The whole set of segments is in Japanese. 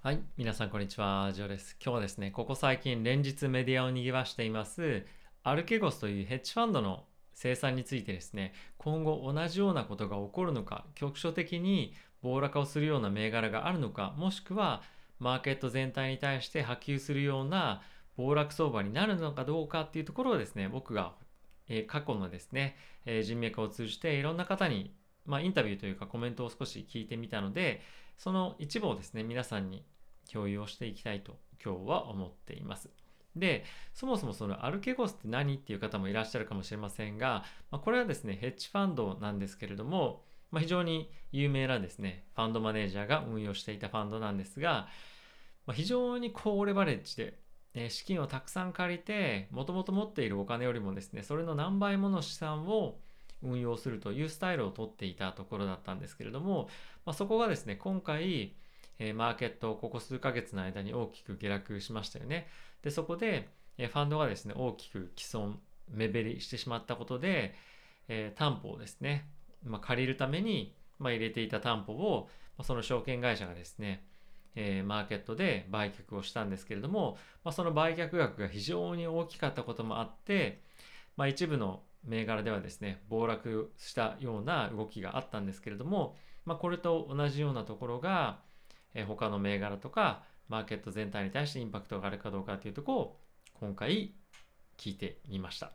はい、皆さんこんにちは、ジョーです。今日はですね、ここ最近連日メディアを賑わしています、アルケゴスというヘッジファンドの生産についてですね、今後同じようなことが起こるのか、局所的に暴落をするような銘柄があるのか、もしくはマーケット全体に対して波及するような暴落相場になるのかどうかっていうところをですね、僕が、え過去のですね、え人脈を通じていろんな方に、まあ、インタビューというかコメントを少し聞いてみたので、その一部をですね、皆さんに共有をしていきたいと今日は思っています。で、そもそもそのアルケゴスって何っていう方もいらっしゃるかもしれませんが、まあ、これはですね、ヘッジファンドなんですけれども、まあ、非常に有名なですね、ファンドマネージャーが運用していたファンドなんですが、まあ、非常に高レバレッジで、え資金をたくさん借りて、もともと持っているお金よりもですね、それの何倍もの資産を運用するというスタイルをとっていたところだったんですけれども、まあ、そこがですね、今回、えマーケットをここ数ヶ月の間に大きく下落しましたよね。で、そこで、えファンドがですね、大きく既存、目減りしてしまったことで、えー担保をですね、まあ、借りるために、まあ、入れていた担保を、ま、その証券会社がですね、えーマーケットで売却をしたんですけれども、まあ、その売却額が非常に大きかったこともあって、まあ、一部の銘柄ではですね暴落したような動きがあったんですけれども、まあ、これと同じようなところが、えー他の銘柄とかマーケット全体に対してインパクトがあるかどうかというとこを今回聞いてみました。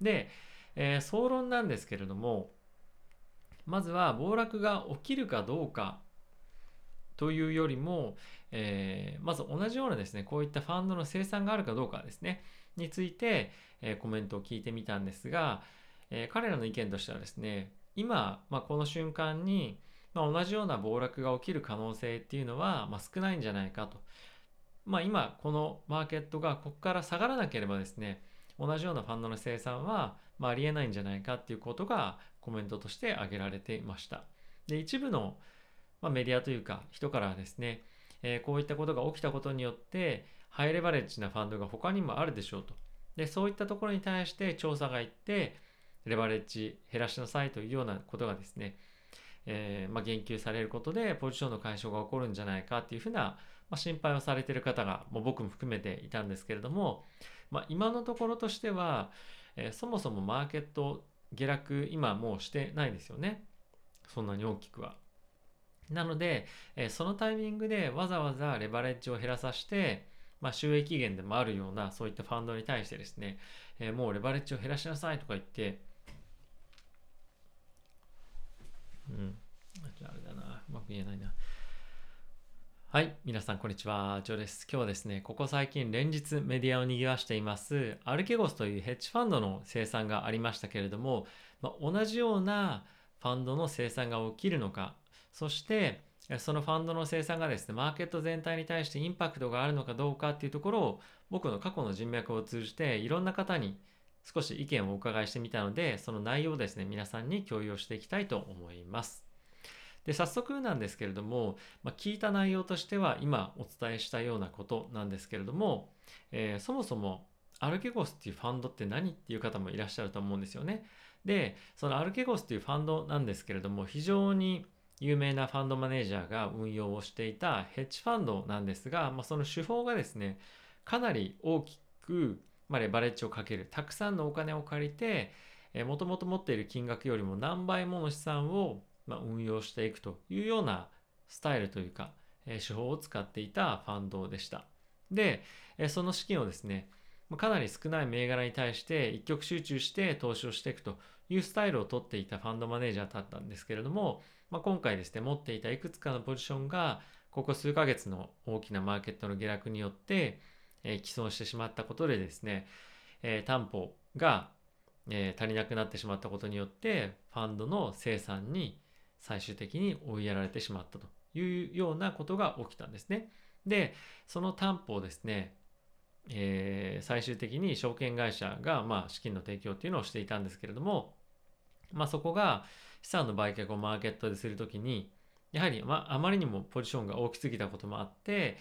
で、えー総論なんですけれどもまずは暴落が起きるかどうかというよりも、えーまず同じようなですねこういったファンドの生産があるかどうかですねについて、えーコメントを聞いてみたんですが、えー彼らの意見としてはですね今、まあ、この瞬間に、まあ、同じような暴落が起きる可能性っていうのは、まあ、少ないんじゃないかと。まあ、今このマーケットがここから下がらなければですね同じようなファンドの生産は、まあ、ありえないんじゃないかっていうことがコメントとして挙げられていました。で一部の、まあ、メディアというか人からですね、えーこういったことが起きたことによってハイレバレッジなファンドが他にもあるでしょうと。でそういったところに対して調査がいってレバレッジ減らしなさいというようなことがですね、えーまあ、言及されることでポジションの解消が起こるんじゃないかっていうふうな、まあ、心配をされている方がもう僕も含めていたんですけれども、まあ、今のところとしては、えーそもそもマーケット下落今もうしてないですよねそんなに大きくは。なので、えーそのタイミングでわざわざレバレッジを減らさせて、まあ、収益源でもあるようなそういったファンドに対してですね、えーもうレバレッジを減らしなさいとか言って、うん、あれだな、うまく言えないな。はい、皆さんこんにちは、ジョーです。今日はですね、ここ最近連日メディアを賑わしています、アルケゴスというヘッジファンドの生産がありましたけれども、まあ、同じようなファンドの生産が起きるのか、そしてそのファンドの生産がですね、マーケット全体に対してインパクトがあるのかどうかっていうところを、僕の過去の人脈を通じていろんな方に少し意見をお伺いしてみたので、その内容をですね、皆さんに共有をしていきたいと思います。で、早速なんですけれども、まあ、聞いた内容としては今お伝えしたようなことなんですけれども、えーそもそもアルケゴスっていうファンドって何っていう方もいらっしゃると思うんですよね。で、そのアルケゴスっていうファンドなんですけれども、非常に有名なファンドマネージャーが運用をしていたヘッジファンドなんですが、まあ、その手法がですね、かなり大きく、まあ、レバレッジをかける。たくさんのお金を借りて、もともと持っている金額よりも何倍もの資産を、まあ、運用していくというようなスタイルというか、え手法を使っていたファンドでした。で、えその資金をですね、まあかなり少ない銘柄に対して一極集中して投資をしていくというスタイルをとっていたファンドマネージャーだったんですけれども、まあ、今回ですね、持っていたいくつかのポジションが、ここ数ヶ月の大きなマーケットの下落によって、えー既存してしまったことでですね、えー担保が、えー足りなくなってしまったことによって、ファンドの生産に最終的に追いやられてしまったというようなことが起きたんですね。で、その担保をですね、えー最終的に証券会社が、まあ、資金の提供っていうのをしていたんですけれども、まあ、そこが資産の売却をマーケットでするときに、やはり、まあ、まりにもポジションが大きすぎたこともあって、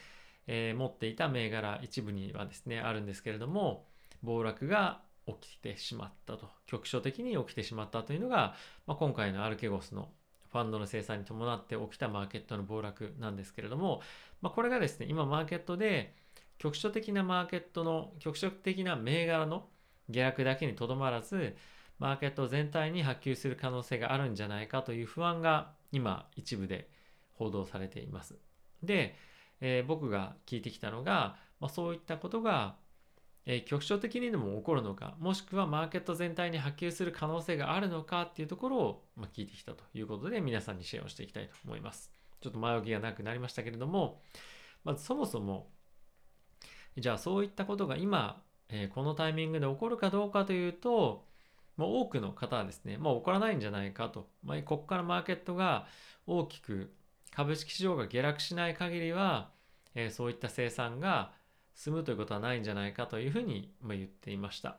えー持っていた銘柄一部にはですね、あるんですけれども、暴落が起きてしまったと、局所的に起きてしまったというのが、まあ、今回のアルケゴスのフファンドの生産に伴って起きたマーケットの暴落なんですけれども、まあ、これがですね今マーケットで局所的なマーケットの局所的な銘柄の下落だけにとどまらずマーケット全体に波及する可能性があるんじゃないかという不安が今一部で報道されています。で、えー、僕が聞いてきたのが、まあ、そういったことが、えー、局所的にでも起こるのかもしくはマーケット全体に波及する可能性があるのかっていうところを、まあ、聞いてきたということで皆さんにシェアをしていきたいと思います。ちょっと前置きがなくなりましたけれどもまずそもそもじゃあそういったことが今、えー、このタイミングで起こるかどうかというと、まあ、多くの方はですね、まあ、起こらないんじゃないかと、まあ、ここからマーケットが大きく株式市場が下落しない限りは、えー、そういった生産が済むということはないんじゃないかというふうに、ま言っていました。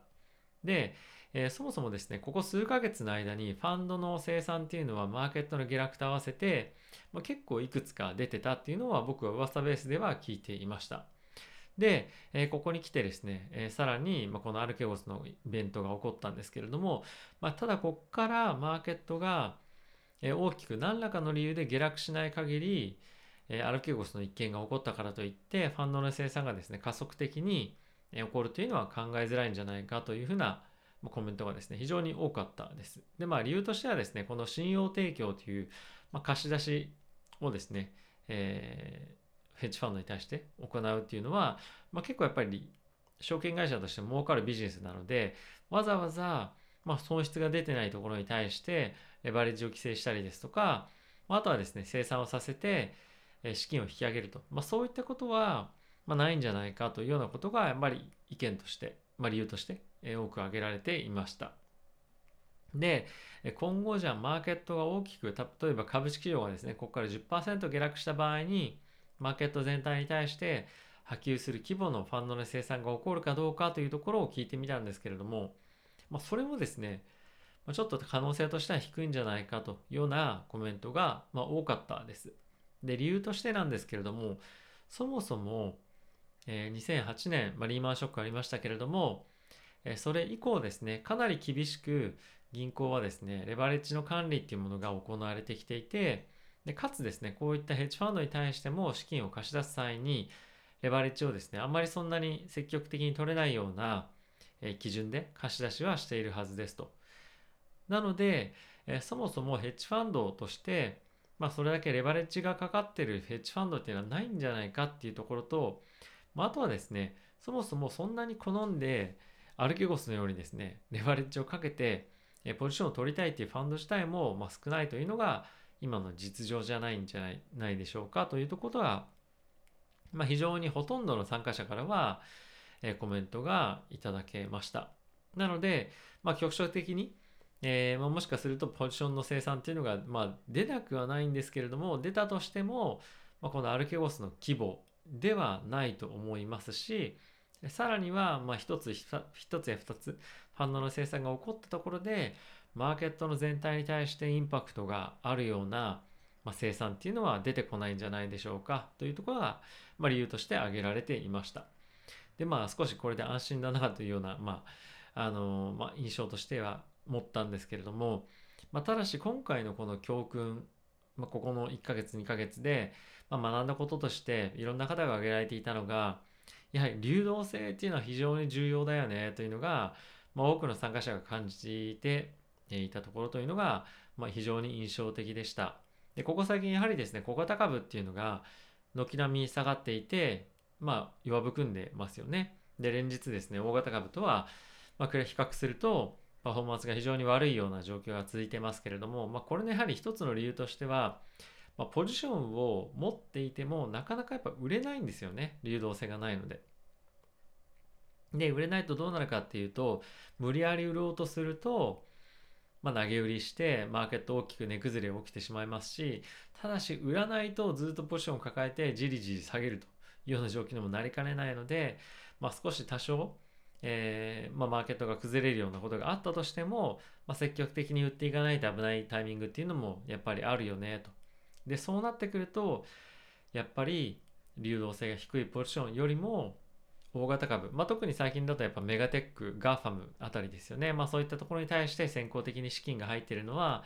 で、えー、そもそもですね、ここ数ヶ月の間にファンドの生産っていうのはマーケットの下落と合わせて、まあ、結構いくつか出てたっていうのは僕は噂ベースでは聞いていました。で、えー、ここに来てですね、えー、さらに、まあ、このアルケゴスのイベントが起こったんですけれども、まあ、ただここからマーケットが、えー、大きく何らかの理由で下落しない限り、えアルケゴスの一件が起こったからといってファンドの生産がですね加速的に起こるというのは考えづらいんじゃないかというふうなコメントがですね非常に多かったです。でまあ理由としてはですねこの信用提供という、まあ、貸し出しをですね、えヘッジファンドに対して行うっていうのは、まあ、結構やっぱり証券会社として儲かるビジネスなのでわざわざまあ損失が出てないところに対してレバレッジを規制したりですとかまあとはですね生産をさせて資金を引き上げると、まあ、そういったことはまないんじゃないかというようなことがやっぱり意見として、まあ、理由として多く挙げられていました。で、今後じゃあマーケットが大きく、例えば株式市場がですね、ここから10%下落した場合に、マーケット全体に対して波及する規模のファンドの生産が起こるかどうかというところを聞いてみたんですけれども、まあ、それもですね、ちょっと可能性としては低いんじゃないかというようなコメントがま多かったです。で、理由としてなんですけれども、そもそも、え2008年、ま、リーマンショックありましたけれども、えそれ以降ですね、かなり厳しく銀行はですね、レバレッジの管理っていうものが行われてきていて、でかつですね、こういったヘッジファンドに対しても資金を貸し出す際に、レバレッジをですね、あんまりそんなに積極的に取れないような、基準で貸し出しはしているはずですと。なので、そもそもヘッジファンドとして、まあ、それだけレバレッジがかかってるヘッジファンドっていうのはないんじゃないかっていうところと、まあ、あとはですね、そもそもそんなに好んで、アルケゴスのようにですね、レバレッジをかけて、ポジションを取りたいっていうファンド自体も、ま少ないというのが、今の実情じゃないんじゃないないでしょうかというところは、まあ、非常にほとんどの参加者からは、えー、コメントがいただけました。なので、まあ、局所的に、えーまあ、もしかするとポジションの生産っていうのが、まあ、出なくはないんですけれども出たとしても、まあ、このアルケゴスの規模ではないと思いますしさらには、まあ、1つ1つや2つファンドの生産が起こったところでマーケットの全体に対してインパクトがあるような、まあ、生産っていうのは出てこないんじゃないでしょうかというところが、まあ、理由として挙げられていました。でまあ少しこれで安心だなというような、まああのまあ、印象としては持ったんですけれども、まあ、ただし今回のこの教訓、まあ、ここの1ヶ月2ヶ月で、まあ、学んだこととしていろんな方が挙げられていたのがやはり流動性っていうのは非常に重要だよねというのが、まあ、多くの参加者が感じていたところというのが、まあ、非常に印象的でした。でここ最近やはりですね小型株っていうのが軒並み下がっていて、まあ、弱含んでますよね。で連日ですね大型株とは、まあ、比較するとパフォーマンスが非常に悪いような状況が続いてますけれども、まあ、これのやはり一つの理由としては、まあ、ポジションを持っていてもなかなかやっぱ売れないんですよね流動性がないので。で売れないとどうなるかっていうと無理やり売ろうとするとまあ、投げ売りしてマーケット大きく値崩れ起きてしまいますしただし売らないとずっとポジションを抱えてじりじり下げるというような状況にもなりかねないので、まあ、少し多少、えーまあ、マーケットが崩れるようなことがあったとしても、ま、積極的に売っていかないと危ないタイミングっていうのもやっぱりあるよねと。でそうなってくるとやっぱり流動性が低いポジションよりも大型株、まあ、特に最近だとやっぱメガテック、 GAFAM あたりですよね。まあそういったところに対して先行的に資金が入っているのは、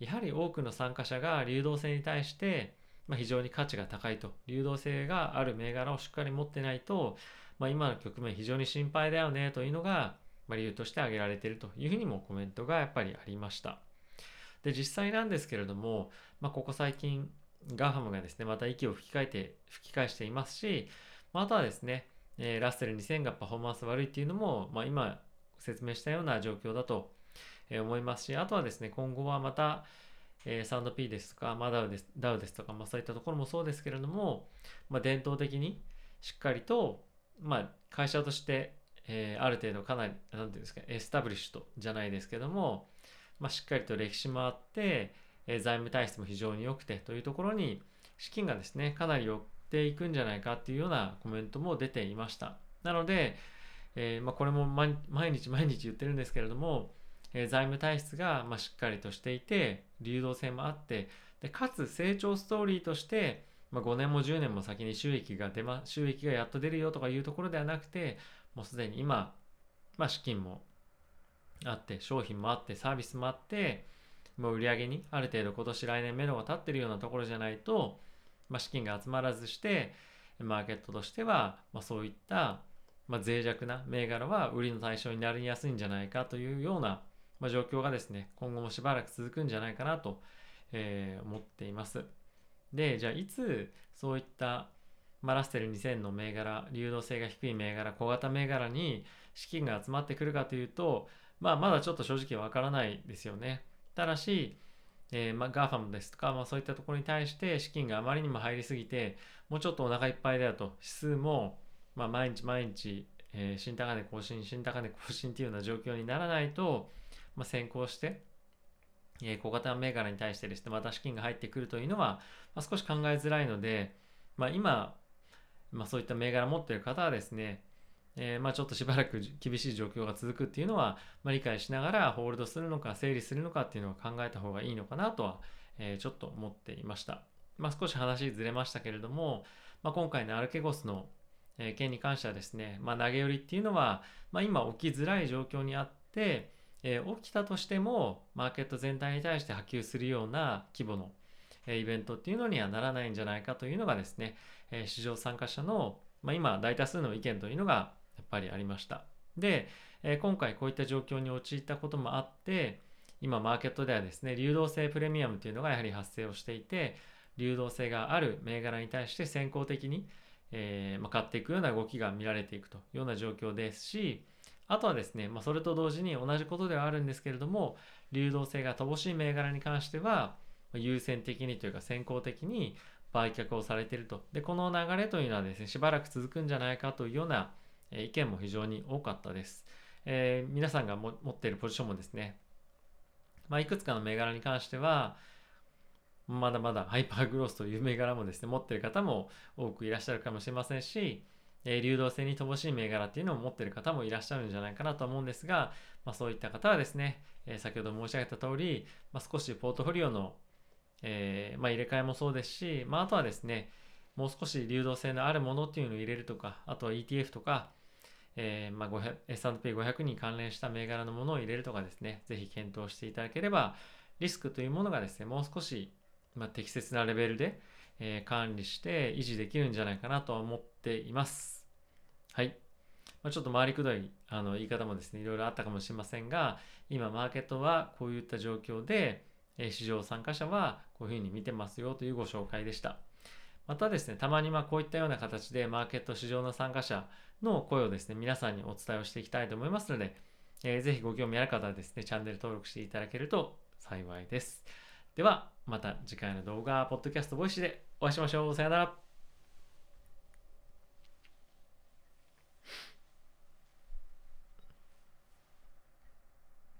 やはり多くの参加者が流動性に対して、まあ、非常に価値が高いと流動性がある銘柄をしっかり持ってないと、まあ、今の局面非常に心配だよねというのが、まあ、理由として挙げられているというふうにもコメントがやっぱりありました。で実際なんですけれども、まあ、ここ最近 GAFAM がですねまた息を吹き返えて吹き返していますし、まあ、あとはですね、えー、ラッセル2000がパフォーマンス悪いっていうのも、まあ、今説明したような状況だと思いますしあとはですね今後はまた、えー、サンド P ですとか、まあ、ダウですダウですとか、まあ、そういったところもそうですけれども、まあ、伝統的にしっかりと、まあ、会社として、えー、ある程度かなり何て言うんですかエスタブリッシュとじゃないですけども、まあ、しっかりと歴史もあって、えー、財務体質も非常に良くてというところに資金がですねかなり寄っていくんじゃないかっていうようなコメントも出ていました。なので、えー、まあ、これも毎日毎日言ってるんですけれども、え財務体質がましっかりとしていて流動性もあってでかつ成長ストーリーとして、まあ、5年も10年も先に収益が出ま収益がやっと出るよとかいうところではなくてもうすでに今、まあ、資金もあって商品もあってサービスもあってもう売り上げにある程度今年来年目処が立ってるようなところじゃないと、まあ、資金が集まらずしてマーケットとしては、まあ、そういった、まあ、脆弱な銘柄は売りの対象になりやすいんじゃないかというようなまあ、状況がですね、今後もしばらく続くんじゃないかなと、えー、思っています。で、じゃあいつそういったまラッセル2000の銘柄、流動性が低い銘柄、小型銘柄に資金が集まってくるかというと、まあ、まだちょっと正直わからないですよね。ただし、えー、まあ、 GAFAM ですとか、まあ、そういったところに対して資金があまりにも入りすぎて、もうちょっとお腹いっぱいだよと、指数も、まあ、毎日毎日、えー、新高値更新、新高値更新っていうような状況にならないと、まあ、先行して、えー、小型銘柄に対してですね、また資金が入ってくるというのは、まあ、少し考えづらいので、まあ、今、まあ、そういった銘柄持ってる方はですね、えー、まあちょっとしばらく厳しい状況が続くっていうのは、まあ、理解しながらホールドするのか整理するのかっていうのを考えた方がいいのかなとは、えー、ちょっと思っていました。まあ、少し話ずれましたけれども、ま、今回のアルケゴスの件に関してはですね、ま、投げ売りっていうのは、ま、今起きづらい状況にあって、えー、起きたとしてもマーケット全体に対して波及するような規模の、え、イベントっていうのにはならないんじゃないかというのがですね、え、市場参加者の、ま、今大多数の意見というのがぱりありました。で、え今回こういった状況に陥ったこともあって今マーケットではですね流動性プレミアムというのがやはり発生をしていて流動性がある銘柄に対して先行的に、えま買っていくような動きが見られていくというような状況ですしあとはですね、まあ、それと同時に同じことではあるんですけれども、流動性が乏しい銘柄に関しては、優先的にというか先行的に売却をされていると。で、この流れというのはですね、しばらく続くんじゃないかというような意見も非常に多かったです。えー、皆さんが持っているポジションもですね、まあ、いくつかの銘柄に関しては、まだまだハイパーグロースという銘柄もですね、持っている方も多くいらっしゃるかもしれませんし、え流動性に乏しい銘柄っていうのを持っている方もいらっしゃるんじゃないかなと思うんですが、まあ、そういった方はですね、え先ほど申し上げた通り、まあ、少しポートフォリオの、えー、まあ、入れ替えもそうですし、まあ、あとはですね、もう少し流動性のあるものっていうのを入れるとか、あとは ETF とか、えー、まあ、S&P500 に関連した銘柄のものを入れるとかですね、ぜひ検討していただければ、リスクというものがですね、もう少し、ま適切なレベルで、えー、管理して維持できるんじゃないかなと思っています。はい。まあ、ちょっと回りくどいあの言い方もですね、いろいろあったかもしれませんが、今マーケットはこういった状況で、市場参加者はこういうふうに見てますよというご紹介でした。またですね、たまにまこういったような形でマーケット市場の参加者の声をですね、皆さんにお伝えをしていきたいと思いますので、えー、ぜひご興味ある方はですね、チャンネル登録していただけると幸いです。では、また次回の動画、ポッドキャスト、 Voicy でお会いしましょう。さよなら。